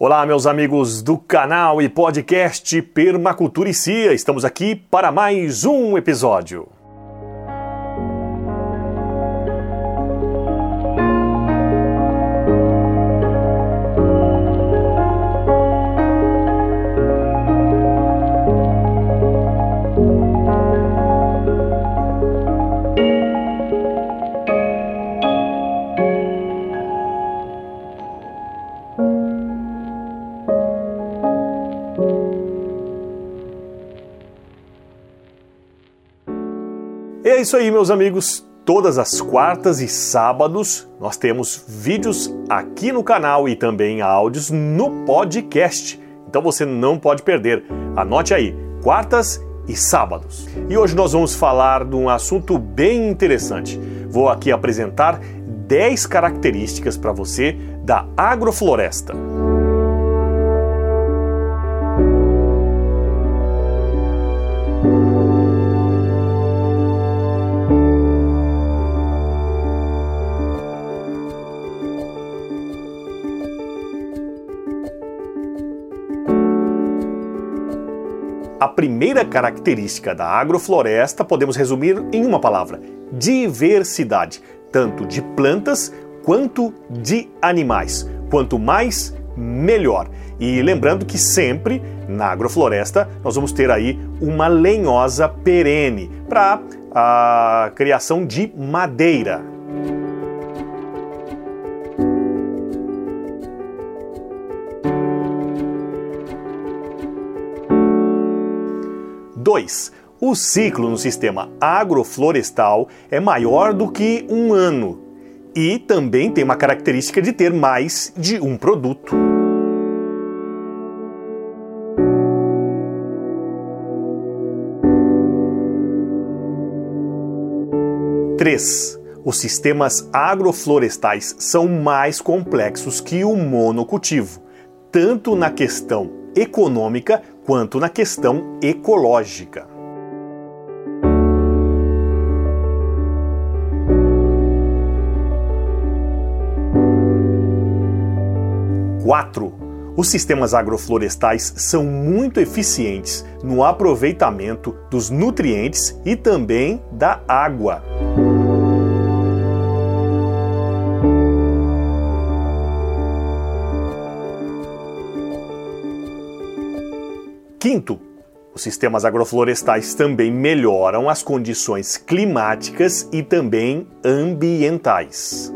Olá, meus amigos do canal e podcast Permacultura e Cia. Estamos aqui para mais um episódio. E é isso aí, meus amigos. Todas as quartas e sábados nós temos vídeos aqui no canal e também áudios no podcast. Então você não pode perder. Anote aí, quartas e sábados. E hoje nós vamos falar de um assunto bem interessante. Vou aqui apresentar 10 características para você da agrofloresta. A primeira característica da agrofloresta podemos resumir em uma palavra: diversidade, tanto de plantas quanto de animais. Quanto mais, melhor. E lembrando que sempre na agrofloresta nós vamos ter aí uma lenhosa perene para a criação de madeira. 2. O ciclo no sistema agroflorestal é maior do que um ano e também tem uma característica de ter mais de um produto. Três. Os sistemas agroflorestais são mais complexos que o monocultivo, tanto na questão econômica quanto na questão ecológica. Quatro. Os sistemas agroflorestais são muito eficientes no aproveitamento dos nutrientes e também da água. Quinto, os sistemas agroflorestais também melhoram as condições climáticas e também ambientais.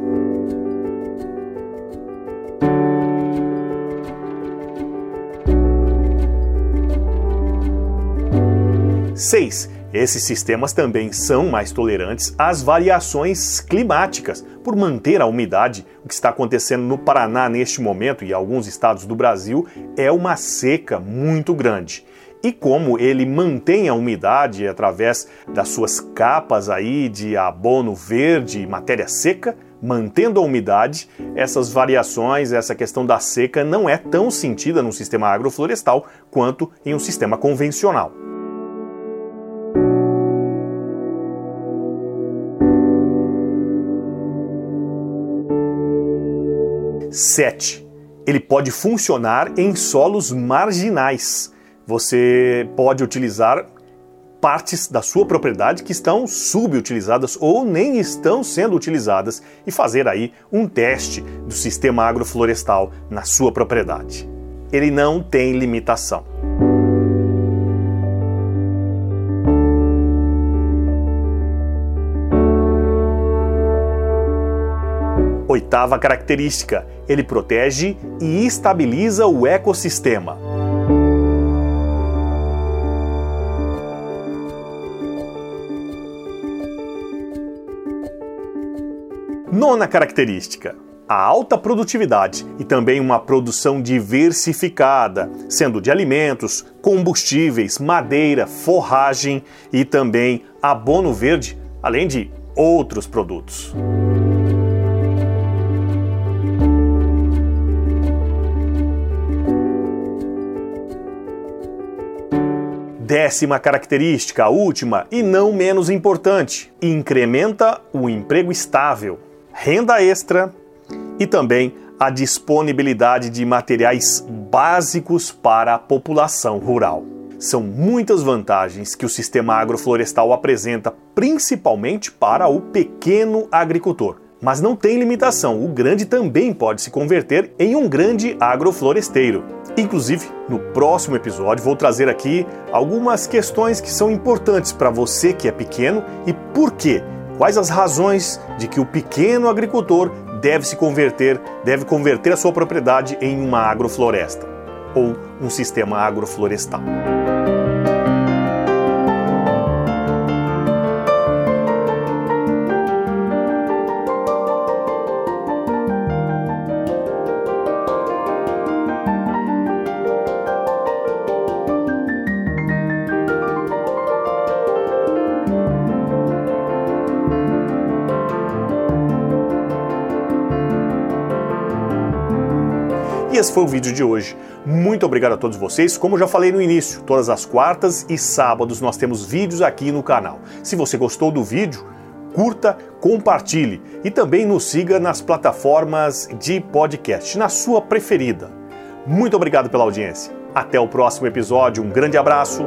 Seis, esses sistemas também são mais tolerantes às variações climáticas, por manter a umidade. O que está acontecendo no Paraná neste momento e alguns estados do Brasil é uma seca muito grande. E como ele mantém a umidade através das suas capas aí de abono verde e matéria seca, mantendo a umidade, essas variações, essa questão da seca não é tão sentida no sistema agroflorestal quanto em um sistema convencional. 7. Ele pode funcionar em solos marginais. Você pode utilizar partes da sua propriedade que estão subutilizadas ou nem estão sendo utilizadas e fazer aí um teste do sistema agroflorestal na sua propriedade. Ele não tem limitação. Oitava característica: ele protege e estabiliza o ecossistema. Nona característica: a alta produtividade e também uma produção diversificada, sendo de alimentos, combustíveis, madeira, forragem e também abono verde, além de outros produtos. Décima característica, a última e não menos importante, incrementa o emprego estável, renda extra e também a disponibilidade de materiais básicos para a população rural. São muitas vantagens que o sistema agroflorestal apresenta, principalmente para o pequeno agricultor. Mas não tem limitação, o grande também pode se converter em um grande agrofloresteiro. Inclusive, no próximo episódio vou trazer aqui algumas questões que são importantes para você que é pequeno e por quê. Quais as razões de que o pequeno agricultor deve se converter, deve converter a sua propriedade em uma agrofloresta ou um sistema agroflorestal. Esse foi o vídeo de hoje. Muito obrigado a todos vocês. Como já falei no início, todas as quartas e sábados nós temos vídeos aqui no canal. Se você gostou do vídeo, curta, compartilhe e também nos siga nas plataformas de podcast, na sua preferida. Muito obrigado pela audiência. Até o próximo episódio. Um grande abraço.